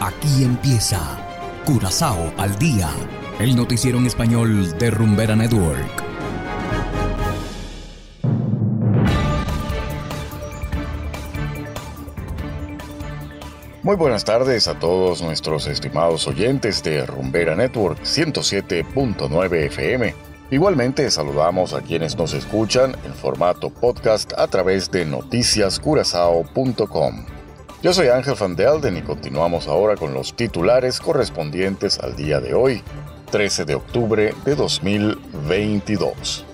Aquí empieza Curazao al día, el noticiero en español de Rumbera Network. Muy buenas tardes a todos nuestros estimados oyentes de Rumbera Network 107.9 FM. Igualmente saludamos a quienes nos escuchan en formato podcast a través de noticiascurazao.com. Yo soy Ángel Van Delden y continuamos ahora con los titulares correspondientes al día de hoy, 13 de octubre de 2022.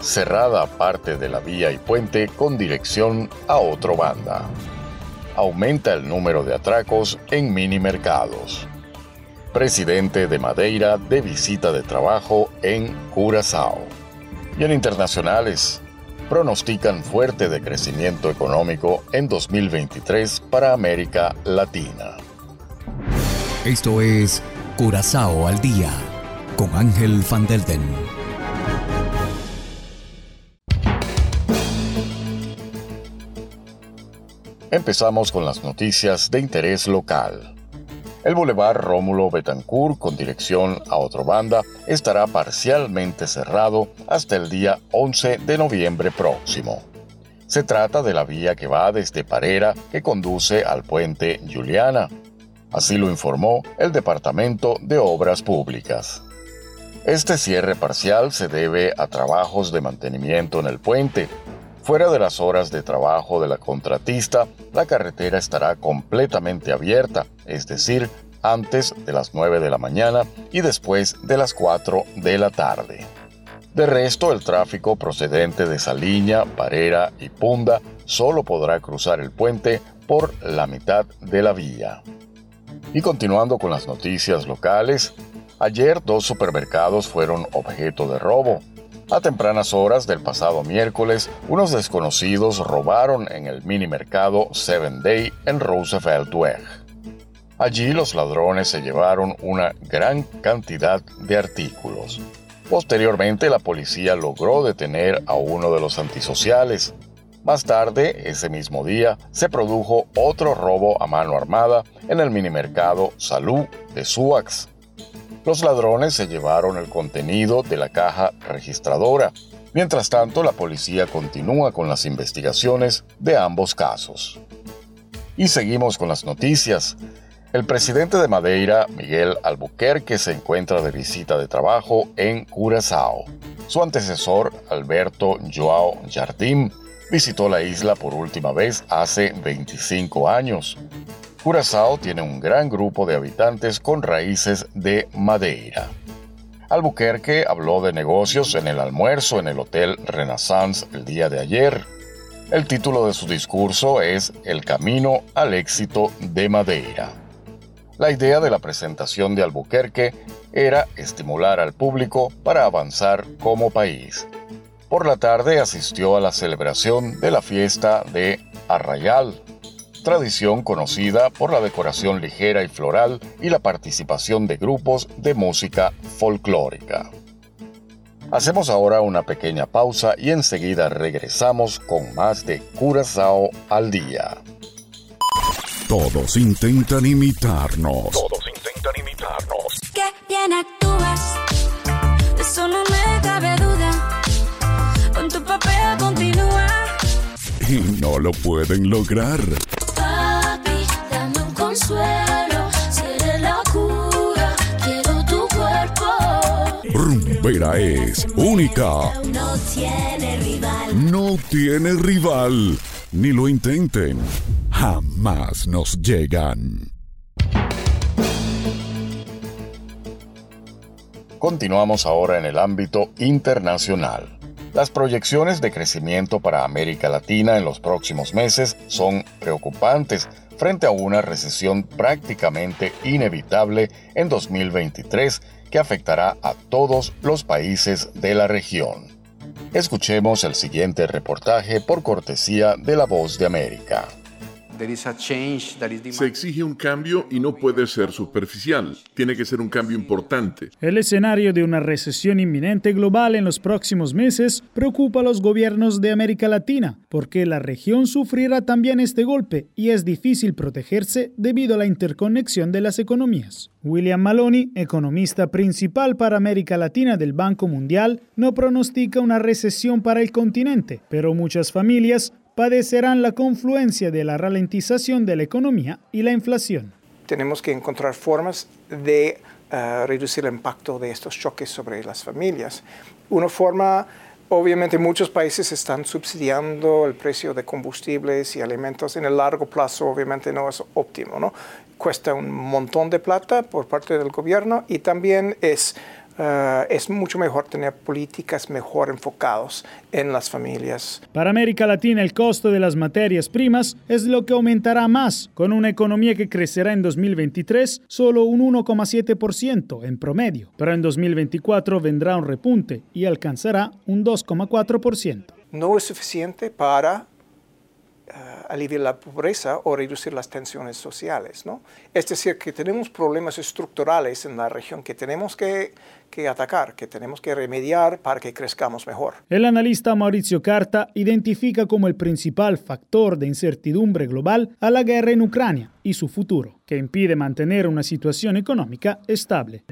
Cerrada parte de la vía y puente con dirección a otro banda. Aumenta el número de atracos en mini mercados. Presidente de Madeira de visita de trabajo en Curazao. Y en internacionales, pronostican fuerte decrecimiento económico en 2023 para América Latina. Esto es Curazao al día con Ángel Van Delden. Empezamos con las noticias de interés local. El Boulevard Rómulo Betancourt con dirección a otro banda estará parcialmente cerrado hasta el día 11 de noviembre próximo. Se trata de la vía que va desde Parera que conduce al puente Juliana. Así lo informó el Departamento de Obras Públicas. Este cierre parcial se debe a trabajos de mantenimiento en el puente. Fuera de las horas de trabajo de la contratista, la carretera estará completamente abierta, es decir, antes de las 9 de la mañana y después de las 4 de la tarde. De resto, el tráfico procedente de Saliña, Parera y Punda solo podrá cruzar el puente por la mitad de la vía. Y continuando con las noticias locales, ayer dos supermercados fueron objeto de robo. A tempranas horas del pasado miércoles, unos desconocidos robaron en el mini mercado Seven Day en Roosevelt Weg. Allí los ladrones se llevaron una gran cantidad de artículos. Posteriormente la policía logró detener a uno de los antisociales. Más tarde, ese mismo día, se produjo otro robo a mano armada en el minimercado Salud de Suax. Los ladrones se llevaron el contenido de la caja registradora. Mientras tanto, la policía continúa con las investigaciones de ambos casos. Y seguimos con las noticias. El presidente de Madeira, Miguel Albuquerque, se encuentra de visita de trabajo en Curazao. Su antecesor, Alberto Joao Jardim, visitó la isla por última vez hace 25 años. Curazao tiene un gran grupo de habitantes con raíces de Madeira. Albuquerque habló de negocios en el almuerzo en el Hotel Renaissance el día de ayer. El título de su discurso es El camino al éxito de Madeira. La idea de la presentación de Albuquerque era estimular al público para avanzar como país. Por la tarde asistió a la celebración de la fiesta de Arrayal, tradición conocida por la decoración ligera y floral y la participación de grupos de música folclórica. Hacemos ahora una pequeña pausa y enseguida regresamos con más de Curazao al día. Todos intentan imitarnos. Todos intentan imitarnos. Qué bien actúas, eso no me cabe duda. Con tu papel continúa. Y no lo pueden lograr. Rumbera es única. No tiene rival. No tiene rival. Ni lo intenten. Jamás nos llegan. Continuamos ahora en el ámbito internacional. Las proyecciones de crecimiento para América Latina en los próximos meses son preocupantes frente a una recesión prácticamente inevitable en 2023 que afectará a todos los países de la región. Escuchemos el siguiente reportaje por cortesía de La Voz de América. Se exige un cambio y no puede ser superficial. Tiene que ser un cambio importante. El escenario de una recesión inminente global en los próximos meses preocupa a los gobiernos de América Latina, porque la región sufrirá también este golpe y es difícil protegerse debido a la interconexión de las economías. William Maloney, economista principal para América Latina del Banco Mundial, no pronostica una recesión para el continente, pero muchas familias padecerán la confluencia de la ralentización de la economía y la inflación. Tenemos que encontrar formas de uh, reducir el impacto de estos choques sobre las familias. Una forma, obviamente muchos países están subsidiando el precio de combustibles y alimentos. En el largo plazo obviamente no es óptimo, ¿no? Cuesta un montón de plata por parte del gobierno y también es Uh, es mucho mejor tener políticas mejor enfocadas en las familias. Para América Latina el costo de las materias primas es lo que aumentará más, con una economía que crecerá en 2023 solo un 1,7% en promedio, pero en 2024 vendrá un repunte y alcanzará un 2,4%. No es suficiente para aliviar la pobreza o reducir las tensiones sociales. ¿no? Es decir, que tenemos problemas estructurales en la región que tenemos que atacar, que tenemos que remediar para que crezcamos mejor. El analista Mauricio Carta identifica como el principal factor de incertidumbre global a la guerra en Ucrania y su futuro, que impide mantener una situación económica estable.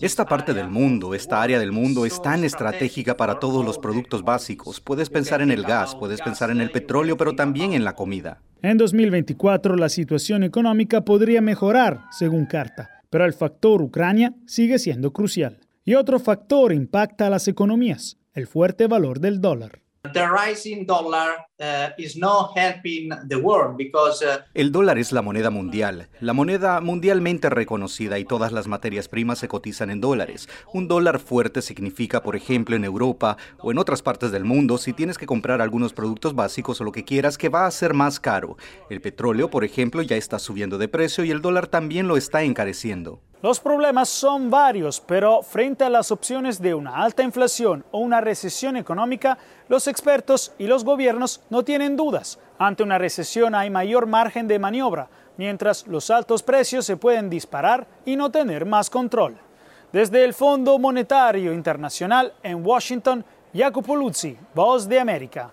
Esta parte del mundo, esta área del mundo es tan estratégica para todos los productos básicos. Puedes pensar en el gas, puedes pensar en el petróleo, pero también en la comida. En 2024 la situación económica podría mejorar, según Carta, pero el factor Ucrania sigue siendo crucial. Y otro factor impacta a las economías, el fuerte valor del dólar. El dólar es la moneda mundial, la moneda mundialmente reconocida y todas las materias primas se cotizan en dólares. Un dólar fuerte significa, por ejemplo, en Europa o en otras partes del mundo, si tienes que comprar algunos productos básicos o lo que quieras, que va a ser más caro. El petróleo, por ejemplo, ya está subiendo de precio y el dólar también lo está encareciendo. Los problemas son varios, pero frente a las opciones de una alta inflación o una recesión económica, los expertos y los gobiernos no tienen dudas. Ante una recesión hay mayor margen de maniobra, mientras los altos precios se pueden disparar y no tener más control. Desde el Fondo Monetario Internacional en Washington, Jacopo Luzzi, Voz de América.